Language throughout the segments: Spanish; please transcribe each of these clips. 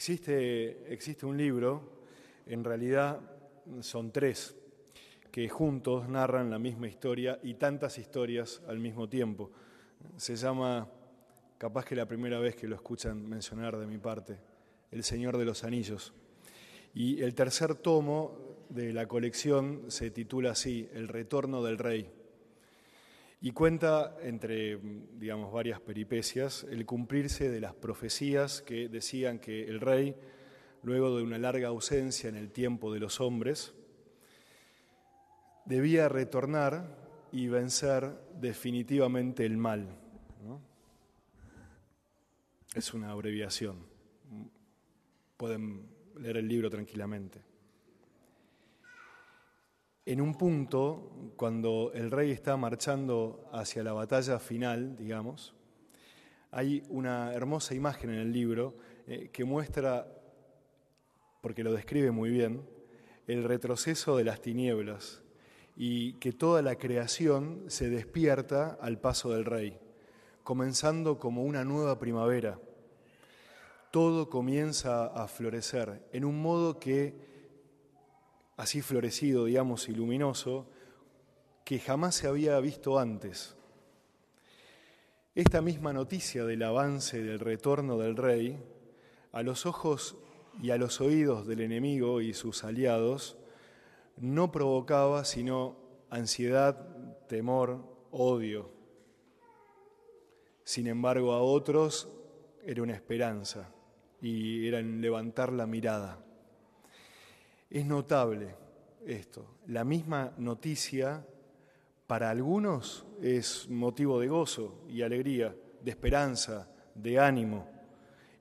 Existe, existe un libro, en realidad son tres, que juntos narran la misma historia y tantas historias al mismo tiempo. Se llama, capaz que la primera vez que lo escuchan mencionar de mi parte, El Señor de los Anillos. Y el tercer tomo de la colección se titula así, El Retorno del Rey. Y cuenta, entre digamos, varias peripecias, el cumplirse de las profecías que decían que el rey, luego de una larga ausencia en el tiempo de los hombres, debía retornar y vencer definitivamente el mal. Es una abreviación. Pueden leer el libro tranquilamente. En un punto, cuando el rey está marchando hacia la batalla final, digamos, hay una hermosa imagen en el libro eh, que muestra, porque lo describe muy bien, el retroceso de las tinieblas y que toda la creación se despierta al paso del rey, comenzando como una nueva primavera. Todo comienza a florecer en un modo que, así florecido, digamos, y luminoso, que jamás se había visto antes. Esta misma noticia del avance del retorno del rey, a los ojos y a los oídos del enemigo y sus aliados, no provocaba sino ansiedad, temor, odio. Sin embargo, a otros era una esperanza y era en levantar la mirada. Es notable esto. La misma noticia para algunos es motivo de gozo y alegría, de esperanza, de ánimo,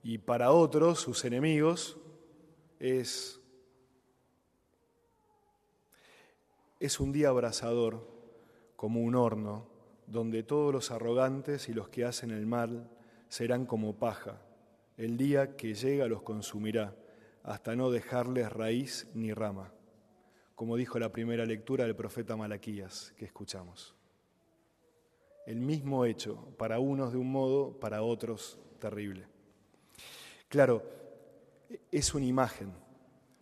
y para otros, sus enemigos, es Es un día abrasador, como un horno, donde todos los arrogantes y los que hacen el mal serán como paja. El día que llega los consumirá, hasta no dejarles raíz ni rama, como dijo la primera lectura del profeta Malaquías que escuchamos. El mismo hecho, para unos de un modo, para otros terrible. Claro, es una imagen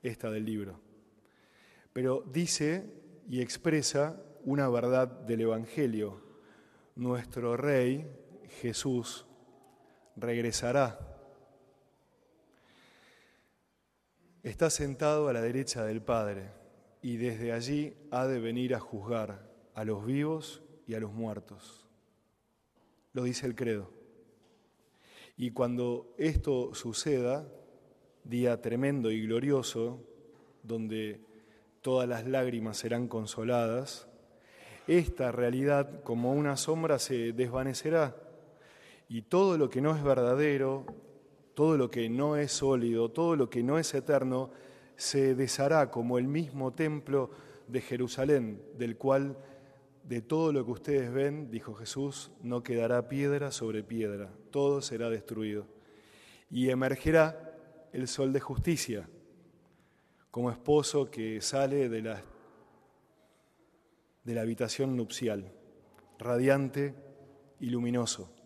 esta del libro, pero dice y expresa una verdad del Evangelio. Nuestro Rey, Jesús, regresará. Está sentado a la derecha del Padre y desde allí ha de venir a juzgar a los vivos y a los muertos. Lo dice el credo. Y cuando esto suceda, día tremendo y glorioso, donde todas las lágrimas serán consoladas, esta realidad como una sombra se desvanecerá y todo lo que no es verdadero, todo lo que no es sólido, todo lo que no es eterno, se deshará como el mismo templo de Jerusalén, del cual de todo lo que ustedes ven, dijo Jesús, no quedará piedra sobre piedra, todo será destruido. Y emergerá el sol de justicia como esposo que sale de la, de la habitación nupcial, radiante y luminoso.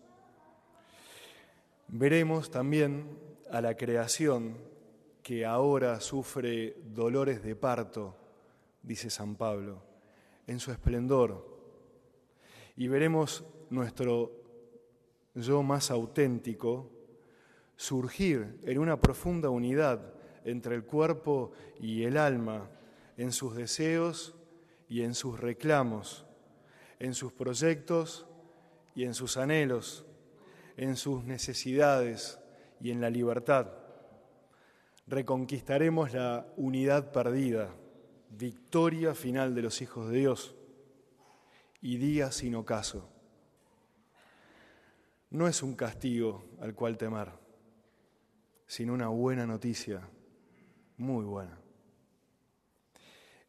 Veremos también a la creación que ahora sufre dolores de parto, dice San Pablo, en su esplendor. Y veremos nuestro yo más auténtico surgir en una profunda unidad entre el cuerpo y el alma, en sus deseos y en sus reclamos, en sus proyectos y en sus anhelos, en sus necesidades y en la libertad. Reconquistaremos la unidad perdida, victoria final de los hijos de Dios y día sin ocaso. No es un castigo al cual temer, sino una buena noticia muy buena.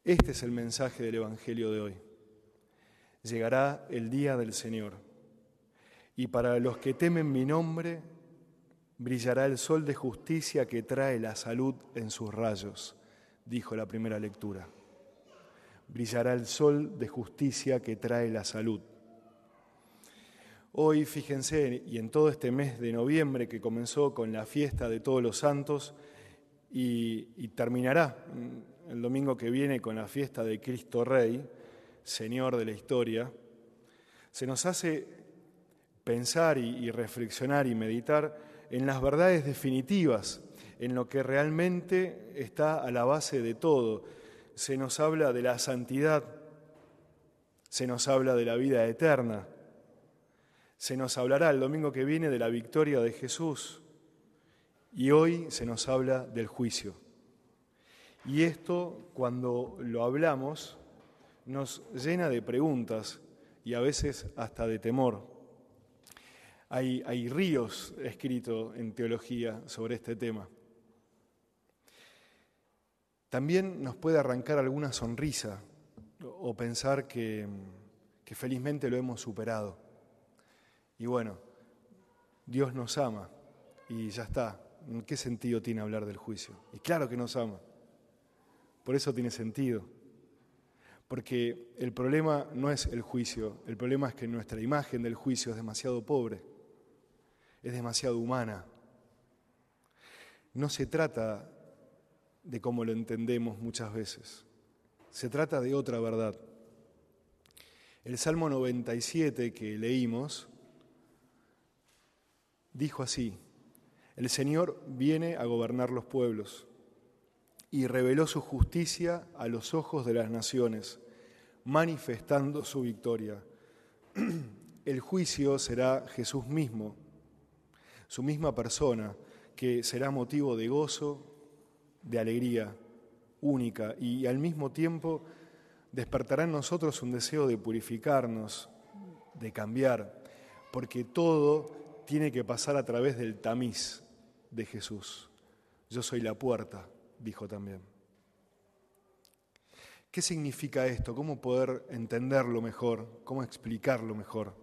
Este es el mensaje del Evangelio de hoy. Llegará el día del Señor y para los que temen mi nombre brillará el sol de justicia que trae la salud en sus rayos, dijo la primera lectura. Brillará el sol de justicia que trae la salud. Hoy, fíjense, y en todo este mes de noviembre que comenzó con la fiesta de todos los santos y, terminará el domingo que viene con la fiesta de Cristo Rey, Señor de la historia, se nos hace pensar y reflexionar y meditar en las verdades definitivas, en lo que realmente está a la base de todo. Se nos habla de la santidad, se nos habla de la vida eterna, se nos hablará el domingo que viene de la victoria de Jesús y hoy se nos habla del juicio. Y esto, cuando lo hablamos, nos llena de preguntas y a veces hasta de temor. Hay, ríos escritos en teología sobre este tema. También nos puede arrancar alguna sonrisa o pensar que, que felizmente lo hemos superado. Y bueno, Dios nos ama y ya está. ¿En qué sentido tiene hablar del juicio? Y claro que nos ama. Por eso tiene sentido. Porque el problema no es el juicio, el problema es que nuestra imagen del juicio es demasiado pobre, es demasiado humana. No se trata de cómo lo entendemos muchas veces, se trata de otra verdad. El Salmo 97 que leímos dijo así, el Señor viene a gobernar los pueblos y reveló su justicia a los ojos de las naciones, manifestando su victoria. El juicio será Jesús mismo, su misma persona, que será motivo de gozo, de alegría única y al mismo tiempo despertará en nosotros un deseo de purificarnos, de cambiar, porque todo tiene que pasar a través del tamiz de Jesús. Yo soy la puerta, dijo también. ¿Qué significa esto? ¿Cómo poder entenderlo mejor? ¿Cómo explicarlo mejor?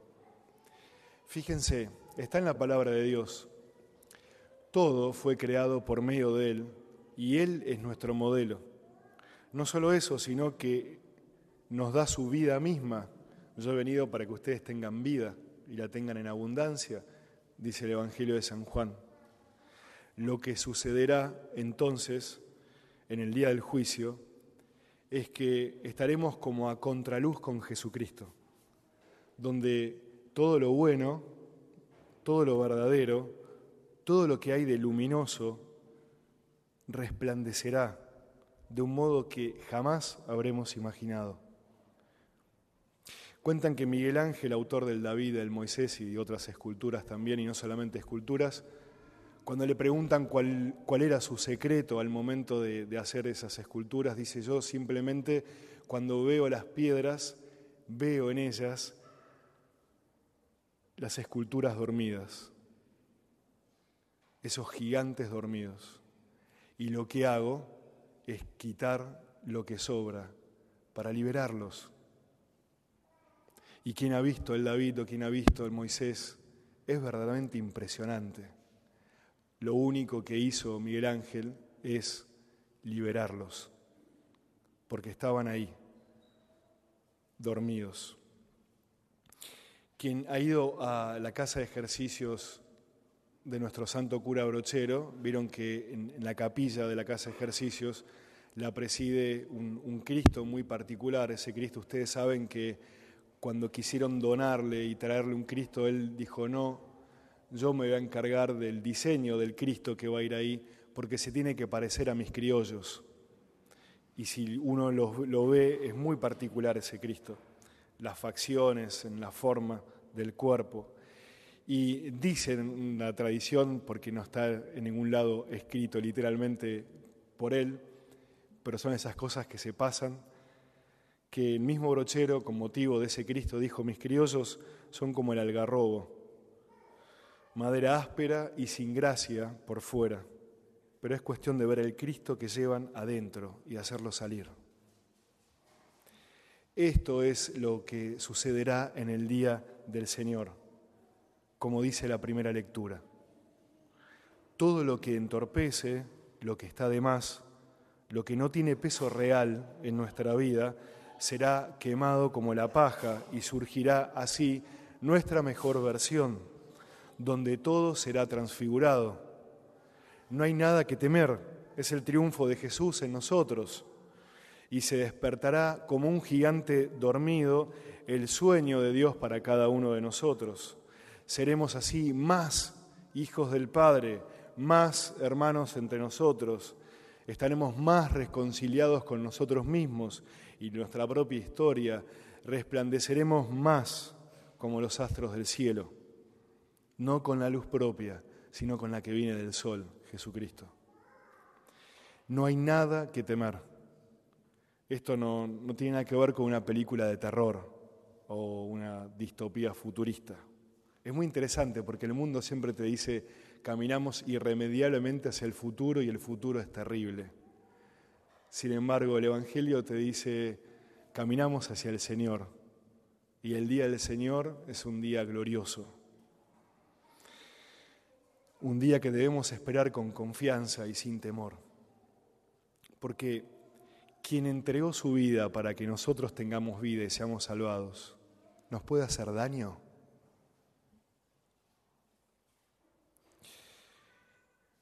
Fíjense, está en la palabra de Dios. Todo fue creado por medio de Él y Él es nuestro modelo. No solo eso, sino que nos da su vida misma. Yo he venido para que ustedes tengan vida y la tengan en abundancia dice el Evangelio de San Juan. Lo que sucederá entonces en el día del juicio es que estaremos como a contraluz con Jesucristo, donde todo lo bueno, todo lo verdadero, todo lo que hay de luminoso resplandecerá de un modo que jamás habremos imaginado. Cuentan que Miguel Ángel, autor del David, del Moisés y de otras esculturas también, y no solamente esculturas, cuando le preguntan cuál, era su secreto al momento de hacer esas esculturas, dice yo simplemente cuando veo las piedras, veo en ellas las esculturas dormidas, esos gigantes dormidos. Y lo que hago es quitar lo que sobra para liberarlos y quien ha visto el David o quien ha visto el Moisés es verdaderamente impresionante. Lo único que hizo Miguel Ángel es liberarlos, porque estaban ahí, dormidos. Quien ha ido a la casa de ejercicios de nuestro santo cura brochero, vieron que en, la capilla de la casa de ejercicios la preside un, Cristo muy particular. Ese Cristo ustedes saben que cuando quisieron donarle y traerle un Cristo, él dijo, no, yo me voy a encargar del diseño del Cristo que va a ir ahí, porque se tiene que parecer a mis criollos. Y si uno lo, ve, es muy particular ese Cristo, las facciones, en la forma del cuerpo. Y dicen la tradición, porque no está en ningún lado escrito literalmente por él, pero son esas cosas que se pasan, que el mismo brochero, con motivo de ese Cristo, dijo, mis criollos son como el algarrobo, madera áspera y sin gracia por fuera, pero es cuestión de ver el Cristo que llevan adentro y hacerlo salir. Esto es lo que sucederá en el día del Señor, como dice la primera lectura. Todo lo que entorpece, lo que está de más, lo que no tiene peso real en nuestra vida, será quemado como la paja y surgirá así nuestra mejor versión, donde todo será transfigurado. No hay nada que temer, es el triunfo de Jesús en nosotros y se despertará como un gigante dormido el sueño de Dios para cada uno de nosotros. Seremos así más hijos del Padre, más hermanos entre nosotros, estaremos más reconciliados con nosotros mismos y nuestra propia historia, resplandeceremos más como los astros del cielo, no con la luz propia, sino con la que viene del sol, Jesucristo. No hay nada que temer. Esto no, no tiene nada que ver con una película de terror o una distopía futurista. Es muy interesante porque el mundo siempre te dice, caminamos irremediablemente hacia el futuro y el futuro es terrible. Sin embargo, el Evangelio te dice, caminamos hacia el Señor y el día del Señor es un día glorioso. Un día que debemos esperar con confianza y sin temor. Porque quien entregó su vida para que nosotros tengamos vida y seamos salvados, ¿nos puede hacer daño?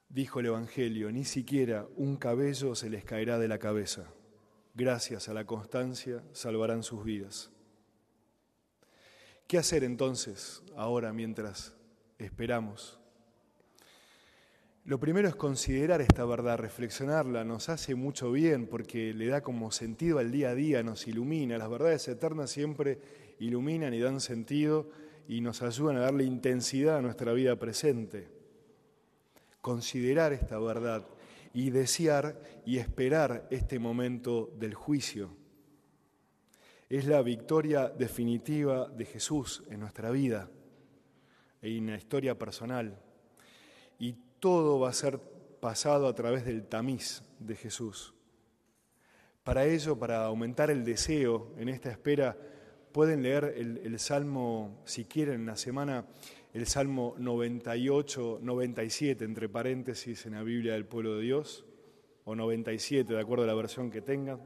Dijo el Evangelio, ni siquiera un cabello se les caerá de la cabeza. Gracias a la constancia salvarán sus vidas. ¿Qué hacer entonces ahora mientras esperamos? Lo primero es considerar esta verdad, reflexionarla, nos hace mucho bien porque le da como sentido al día a día, nos ilumina. Las verdades eternas siempre iluminan y dan sentido y nos ayudan a darle intensidad a nuestra vida presente. Considerar esta verdad y desear y esperar este momento del juicio. Es la victoria definitiva de Jesús en nuestra vida y en la historia personal todo va a ser pasado a través del tamiz de Jesús. Para ello, para aumentar el deseo en esta espera, pueden leer el, Salmo, si quieren, en la semana, el Salmo 98, 97, entre paréntesis, en la Biblia del pueblo de Dios, o 97, de acuerdo a la versión que tengan,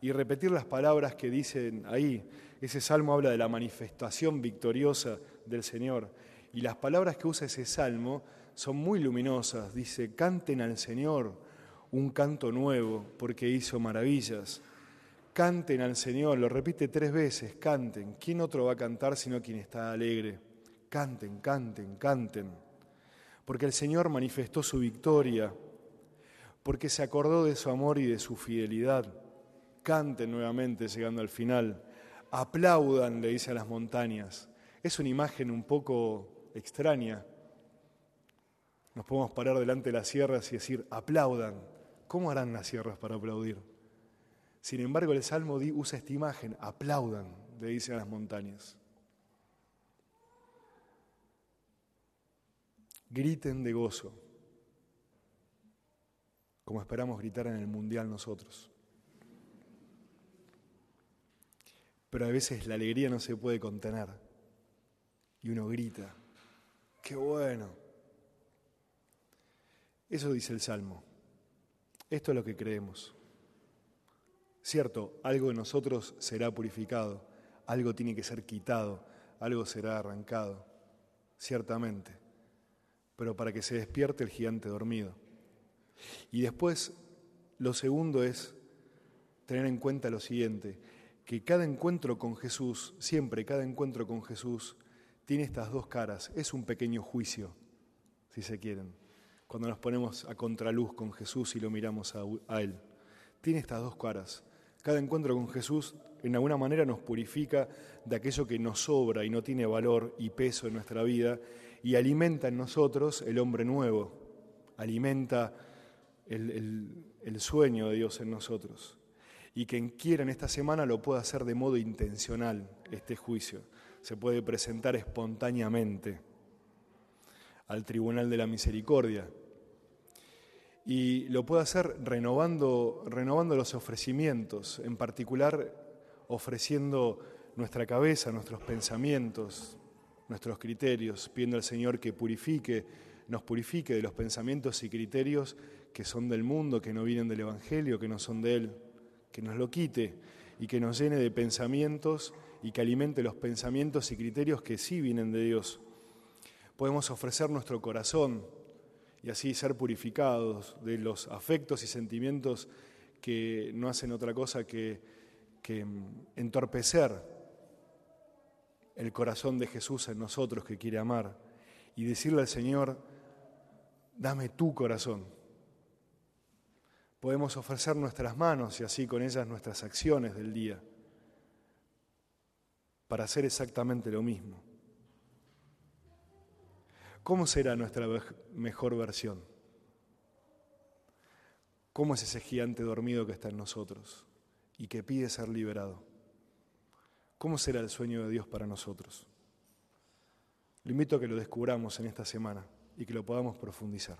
y repetir las palabras que dicen ahí. Ese salmo habla de la manifestación victoriosa del Señor. Y las palabras que usa ese salmo son muy luminosas. Dice, canten al Señor un canto nuevo porque hizo maravillas. Canten al Señor, lo repite tres veces, canten. ¿Quién otro va a cantar sino quien está alegre? Canten, canten, canten. Porque el Señor manifestó su victoria, porque se acordó de su amor y de su fidelidad. Canten nuevamente llegando al final. Aplaudan, le dice a las montañas. Es una imagen un poco extraña, nos podemos parar delante de las sierras y decir, aplaudan. ¿Cómo harán las sierras para aplaudir? Sin embargo, el Salmo usa esta imagen, aplaudan, le dicen a las montañas. Griten de gozo, como esperamos gritar en el Mundial nosotros. Pero a veces la alegría no se puede contener y uno grita, qué bueno. Eso dice el Salmo. Esto es lo que creemos. Cierto, algo de nosotros será purificado, algo tiene que ser quitado, algo será arrancado, ciertamente, pero para que se despierte el gigante dormido. Y después, lo segundo es tener en cuenta lo siguiente, que cada encuentro con Jesús, siempre cada encuentro con Jesús, tiene estas dos caras, es un pequeño juicio, si se quieren cuando nos ponemos a contraluz con Jesús y lo miramos a, Él. Tiene estas dos caras. Cada encuentro con Jesús en alguna manera nos purifica de aquello que nos sobra y no tiene valor y peso en nuestra vida y alimenta en nosotros el hombre nuevo, alimenta el, el sueño de Dios en nosotros. Y quien quiera en esta semana lo pueda hacer de modo intencional, este juicio. Se puede presentar espontáneamente al Tribunal de la Misericordia. Y lo puede hacer renovando, renovando los ofrecimientos, en particular ofreciendo nuestra cabeza, nuestros pensamientos, nuestros criterios, pidiendo al Señor que purifique, nos purifique de los pensamientos y criterios que son del mundo, que no vienen del Evangelio, que no son de Él, que nos lo quite y que nos llene de pensamientos y que alimente los pensamientos y criterios que sí vienen de Dios. Podemos ofrecer nuestro corazón y así ser purificados de los afectos y sentimientos que no hacen otra cosa que, que entorpecer el corazón de Jesús en nosotros que quiere amar y decirle al Señor, dame tu corazón. Podemos ofrecer nuestras manos y así con ellas nuestras acciones del día para hacer exactamente lo mismo. ¿Cómo será nuestra mejor versión? ¿Cómo es ese gigante dormido que está en nosotros y que pide ser liberado? ¿Cómo será el sueño de Dios para nosotros? Lo invito a que lo descubramos en esta semana y que lo podamos profundizar.